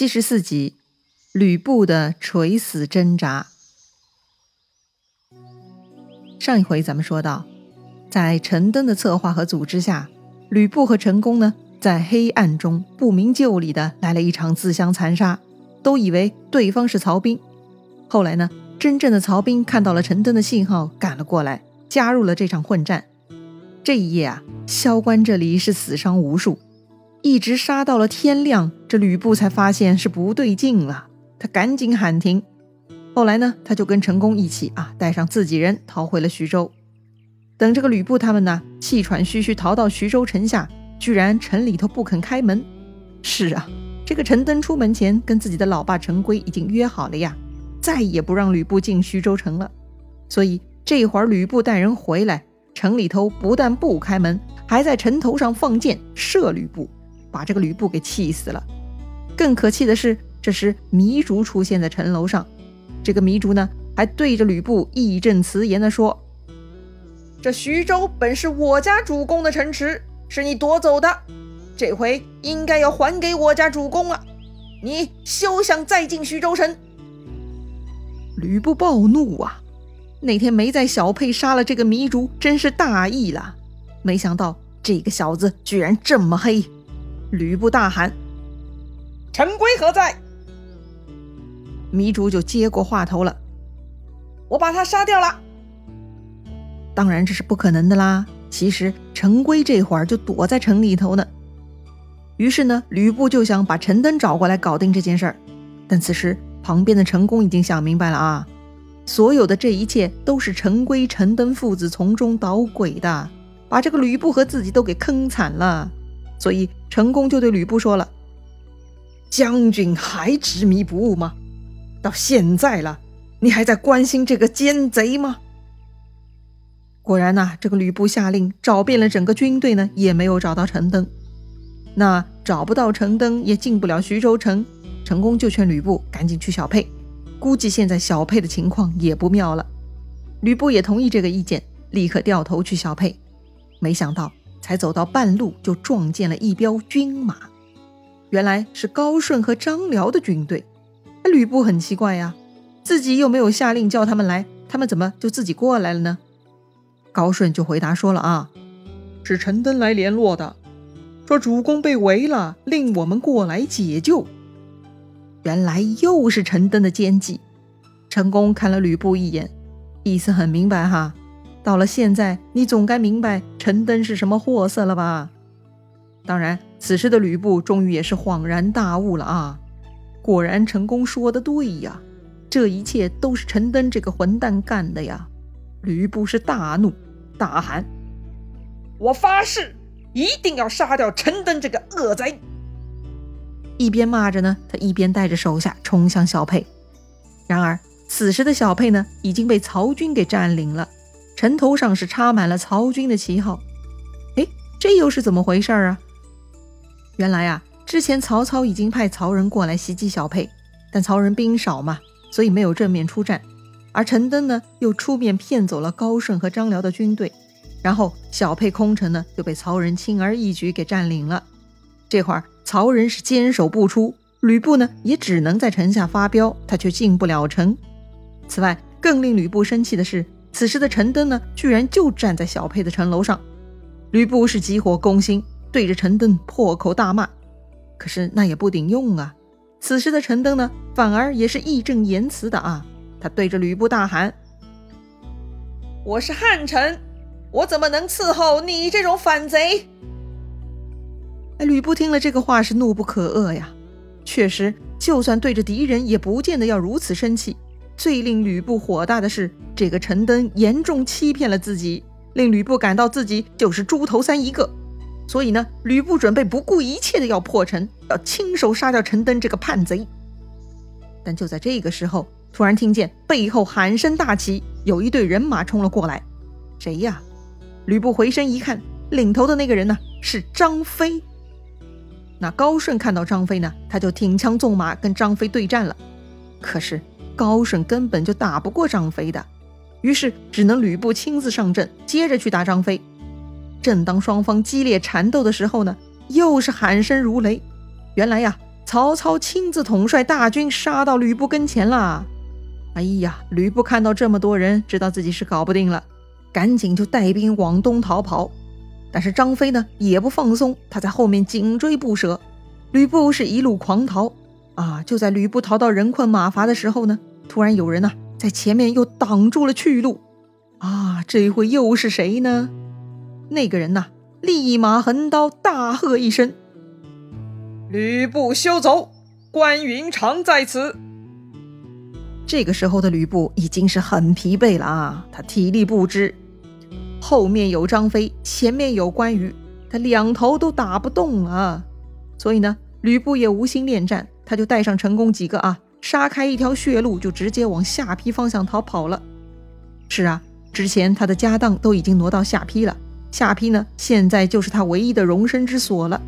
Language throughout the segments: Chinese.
第十四集，吕布的垂死挣扎。上一回咱们说到，在陈登的策划和组织下，吕布和陈宫呢，在黑暗中不明就里的来了一场自相残杀，都以为对方是曹兵。后来呢，真正的曹兵看到了陈登的信号，赶了过来，加入了这场混战。这一夜啊，萧关这里是死伤无数。一直杀到了天亮，这吕布才发现是不对劲了，他赶紧喊停。后来呢，他就跟陈宫一起啊，带上自己人逃回了徐州。等这个吕布他们呢，气喘吁吁逃到徐州城下，居然城里头不肯开门。是啊，这个陈登出门前跟自己的老爸陈规已经约好了呀，再也不让吕布进徐州城了。所以这会儿吕布带人回来，城里头不但不开门，还在城头上放箭射吕布。把这个吕布给气死了。更可气的是，这时糜竺出现在城楼上。这个糜竺呢，还对着吕布义正辞严地说：“这徐州本是我家主公的城池，是你夺走的，这回应该要还给我家主公了。你休想再进徐州城！”吕布暴怒啊！那天没在小沛杀了这个糜竺，真是大意了。没想到这个小子居然这么黑。吕布大喊：“陈规何在？”糜竺就接过话头了：“我把他杀掉了。”当然这是不可能的啦。其实陈规这会儿就躲在城里头呢。于是呢，吕布就想把陈登找过来搞定这件事儿。但此时旁边的陈宫已经想明白了啊，所有的这一切都是陈规、陈登父子从中捣鬼的，把这个吕布和自己都给坑惨了。所以。陈宫就对吕布说了：“将军还执迷不悟吗？到现在了，你还在关心这个奸贼吗？”果然呐，这个吕布下令找遍了整个军队呢，也没有找到陈登。那找不到陈登，也进不了徐州城。陈宫就劝吕布赶紧去小沛，估计现在小沛的情况也不妙了。吕布也同意这个意见，立刻掉头去小沛。没想到。才走到半路，就撞见了一彪军马，原来是高顺和张辽的军队。吕布很奇怪呀，自己又没有下令叫他们来，他们怎么就自己过来了呢？高顺就回答说了啊，是陈登来联络的，说主公被围了，令我们过来解救。原来又是陈登的奸计。陈宫看了吕布一眼，意思很明白哈。到了现在，你总该明白陈登是什么货色了吧？当然，此时的吕布终于也是恍然大悟了啊！果然，陈宫说的对呀，这一切都是陈登这个混蛋干的呀！吕布是大怒，大喊：“我发誓，一定要杀掉陈登这个恶贼！”一边骂着呢，他一边带着手下冲向小沛。然而，此时的小沛呢，已经被曹军给占领了。城头上是插满了曹军的旗号，哎，这又是怎么回事啊？原来啊，之前曹操已经派曹仁过来袭击小沛，但曹仁兵少嘛，所以没有正面出战。而陈登呢，又出面骗走了高顺和张辽的军队，然后小沛空城呢，就被曹仁轻而易举给占领了。这会儿曹仁是坚守不出，吕布呢，也只能在城下发飙，他却进不了城。此外，更令吕布生气的是。此时的陈登呢，居然就站在小沛的城楼上。吕布是急火攻心，对着陈登破口大骂。可是那也不顶用啊！此时的陈登呢，反而也是义正言辞的啊，他对着吕布大喊：“我是汉臣，我怎么能伺候你这种反贼？”哎，吕布听了这个话是怒不可遏呀。确实，就算对着敌人，也不见得要如此生气。最令吕布火大的是，这个陈登严重欺骗了自己，令吕布感到自己就是猪头三一个。所以呢，吕布准备不顾一切的要破城，要亲手杀掉陈登这个叛贼。但就在这个时候，突然听见背后喊声大起，有一队人马冲了过来。谁呀？吕布回身一看，领头的那个人呢，是张飞。那高顺看到张飞呢，他就挺枪纵马跟张飞对战了。可是。高顺根本就打不过张飞的，于是只能吕布亲自上阵，接着去打张飞。正当双方激烈缠斗的时候呢，又是喊声如雷。原来呀，曹操亲自统帅大军杀到吕布跟前了。哎呀，吕布看到这么多人，知道自己是搞不定了，赶紧就带兵往东逃跑。但是张飞呢，也不放松，他在后面紧追不舍。吕布是一路狂逃啊！就在吕布逃到人困马乏的时候呢，突然有人呢在前面又挡住了去路。啊，这回又是谁呢？那个人呐，立马横刀，大喝一声：“吕布休走！关云长在此！”这个时候的吕布已经是很疲惫了啊，他体力不支，后面有张飞，前面有关羽，他两头都打不动了。所以呢，吕布也无心恋战，他就带上陈宫几个啊，杀开一条血路，就直接往下邳方向逃跑了。是啊。之前他的家当都已经挪到下邳了，下邳呢，现在就是他唯一的容身之所了。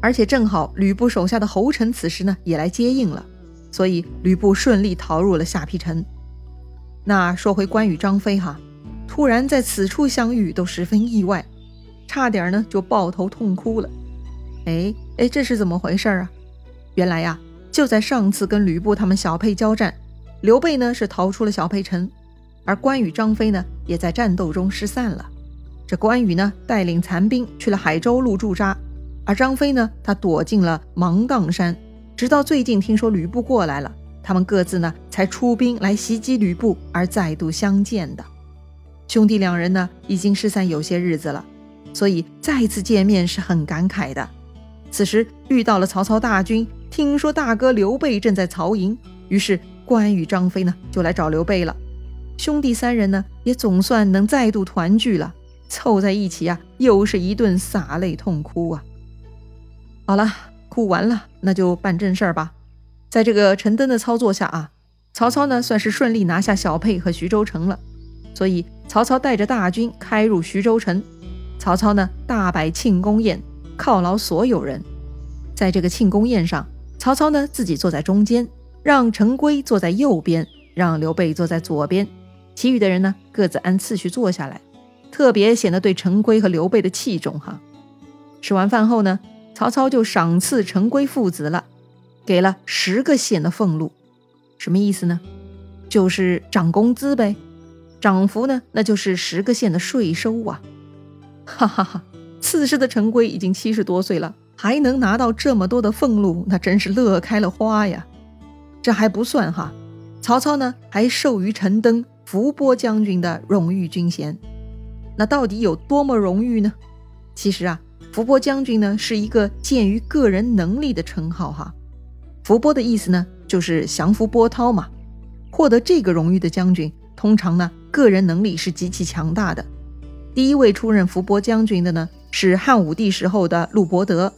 而且正好吕布手下的侯成此时呢也来接应了，所以吕布顺利逃入了下邳城。那说回关羽、张飞哈，突然在此处相遇，都十分意外，差点呢就抱头痛哭了。哎哎，这是怎么回事啊？原来呀，就在上次跟吕布他们小沛交战，刘备呢是逃出了小沛城。而关羽、张飞呢，也在战斗中失散了。这关羽呢，带领残兵去了海州路驻扎；而张飞呢，他躲进了芒砀山。直到最近听说吕布过来了，他们各自呢，才出兵来袭击吕布，而再度相见的。兄弟两人呢，已经失散有些日子了，所以再次见面是很感慨的。此时遇到了曹操大军，听说大哥刘备正在曹营，于是关羽、张飞呢，就来找刘备了。兄弟三人呢，也总算能再度团聚了，凑在一起啊，又是一顿洒泪痛哭啊。好了，哭完了，那就办正事儿吧。在这个陈登的操作下啊，曹操呢算是顺利拿下小沛和徐州城了。所以曹操带着大军开入徐州城，曹操呢大摆庆功宴，犒劳所有人。在这个庆功宴上，曹操呢自己坐在中间，让陈规坐在右边，让刘备坐在左边。其余的人呢，各自按次序坐下来，特别显得对陈规和刘备的器重哈。吃完饭后呢，曹操就赏赐陈规父子了，给了十个县的俸禄，什么意思呢？就是涨工资呗。涨幅呢，那就是十个县的税收啊。哈哈哈，此时的陈规已经七十多岁了，还能拿到这么多的俸禄，那真是乐开了花呀。这还不算哈，曹操呢还授予陈登。伏波将军的荣誉军衔，那到底有多么荣誉呢？其实啊，伏波将军呢是一个鉴于个人能力的称号哈。伏波的意思呢就是降伏波涛嘛。获得这个荣誉的将军，通常呢个人能力是极其强大的。第一位出任伏波将军的呢是汉武帝时候的陆伯德，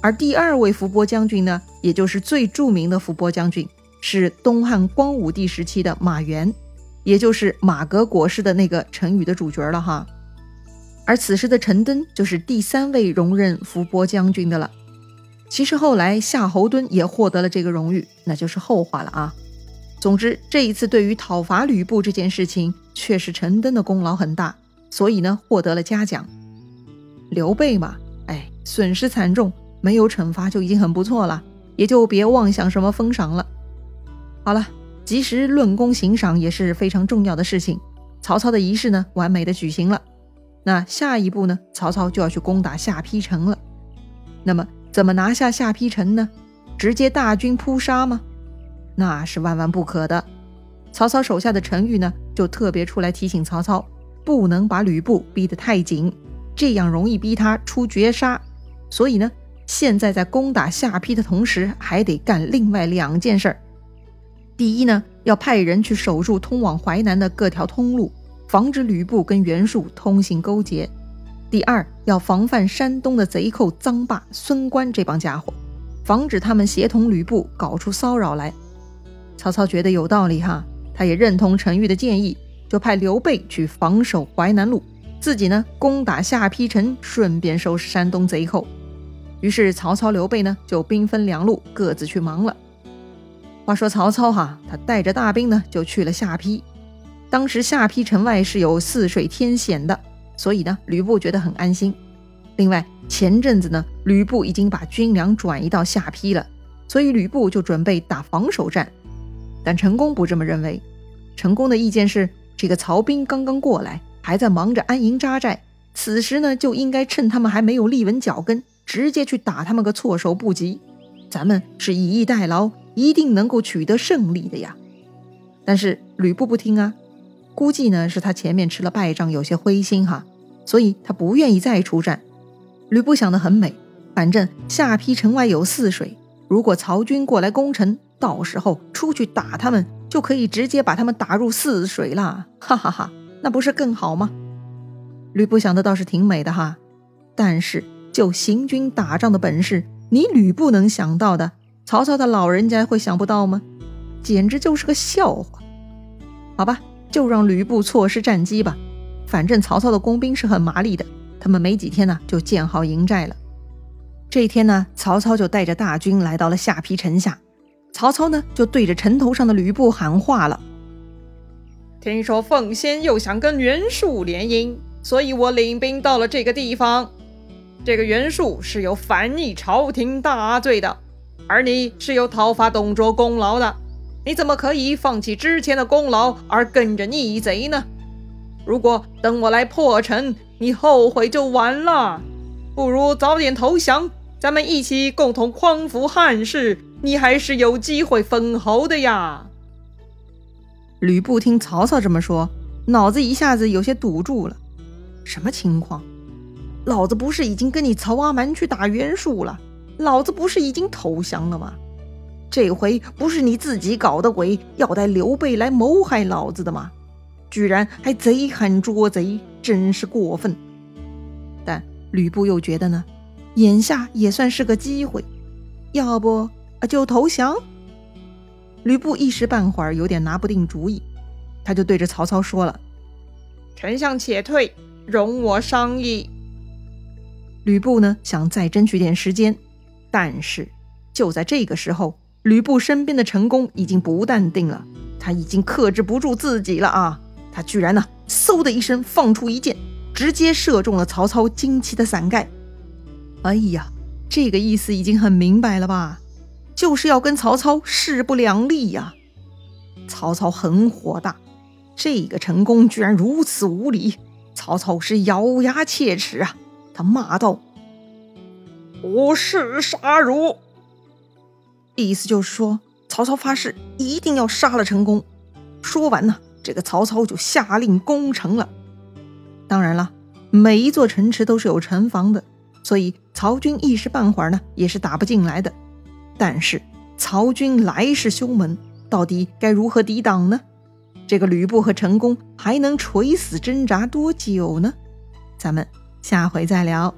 而第二位伏波将军呢，也就是最著名的伏波将军，是东汉光武帝时期的马援。也就是马革裹尸的那个成语的主角了哈，而此时的陈登就是第三位荣任伏波将军的了。其实后来夏侯惇也获得了这个荣誉，那就是后话了啊。总之这一次对于讨伐吕布这件事情，确实陈登的功劳很大，所以呢获得了嘉奖。刘备嘛，哎，损失惨重，没有惩罚就已经很不错了，也就别妄想什么封赏了。好了。及时论功行赏也是非常重要的事情。曹操的仪式呢，完美的举行了。那下一步呢，曹操就要去攻打下邳城了。那么，怎么拿下下邳城呢？直接大军扑杀吗？那是万万不可的。曹操手下的陈馀呢，就特别出来提醒曹操，不能把吕布逼得太紧，这样容易逼他出绝杀。所以呢，现在在攻打下邳的同时，还得干另外两件事儿。第一呢，要派人去守住通往淮南的各条通路，防止吕布跟袁术通信勾结。第二，要防范山东的贼寇臧霸、孙关这帮家伙，防止他们协同吕布搞出骚扰来。曹操觉得有道理哈，他也认同陈馀的建议，就派刘备去防守淮南路，自己呢攻打下邳城，顺便收拾山东贼寇。于是曹操、刘备呢就兵分两路，各自去忙了。话说曹操哈，他带着大兵呢，就去了下邳。当时下邳城外是有泗水天险的，所以呢，吕布觉得很安心。另外，前阵子呢，吕布已经把军粮转移到下邳了，所以吕布就准备打防守战。但陈宫不这么认为，陈宫的意见是：这个曹兵刚刚过来，还在忙着安营扎寨，此时呢就应该趁他们还没有立稳脚跟，直接去打他们个措手不及。咱们是以逸待劳，一定能够取得胜利的呀。但是吕布不听啊，估计呢是他前面吃了败仗，有些灰心哈，所以他不愿意再出战。吕布想得很美，反正下邳城外有泗水，如果曹军过来攻城，到时候出去打他们，就可以直接把他们打入泗水了，哈哈哈，那不是更好吗？吕布想的倒是挺美的哈，但是就行军打仗的本事，你吕布能想到的，曹操的老人家会想不到吗？简直就是个笑话。好吧，就让吕布错失战机吧，反正曹操的工兵是很麻利的。他们没几天呢，就建好营寨了。这一天呢，曹操就带着大军来到了下邳城下。曹操呢，就对着城头上的吕布喊话了：“听说奉先又想跟袁术联姻，所以我领兵到了这个地方。这个袁术是有反逆朝廷大罪的，而你是有讨伐董卓功劳的，你怎么可以放弃之前的功劳而跟着逆贼呢？如果等我来破城，你后悔就晚了，不如早点投降，咱们一起共同匡扶汉室，你还是有机会封侯的呀。吕布听曹操这么说，脑子一下子有些堵住了。什么情况？老子不是已经跟你曹阿瞒去打袁术了？老子不是已经投降了吗？这回不是你自己搞的鬼，要带刘备来谋害老子的吗？居然还贼喊捉贼，真是过分。但吕布又觉得呢，眼下也算是个机会，要不就投降。吕布一时半会儿有点拿不定主意，他就对着曹操说了：“丞相且退，容我商议。”吕布呢想再争取点时间，但是就在这个时候，吕布身边的陈宫已经不淡定了，他已经克制不住自己了啊！他居然呢，嗖的一声放出一箭，直接射中了曹操旌旗的伞盖。哎呀，这个意思已经很明白了吧？就是要跟曹操势不两立呀！曹操很火大，这个陈宫居然如此无礼，曹操是咬牙切齿啊！他骂道：“不是杀汝！”意思就是说，曹操发誓一定要杀了陈宫。说完呢。这个曹操就下令攻城了。当然了，每一座城池都是有城防的，所以曹军一时半会儿呢也是打不进来的。但是曹军来势凶猛，到底该如何抵挡呢？这个吕布和陈宫还能垂死挣扎多久呢？咱们下回再聊。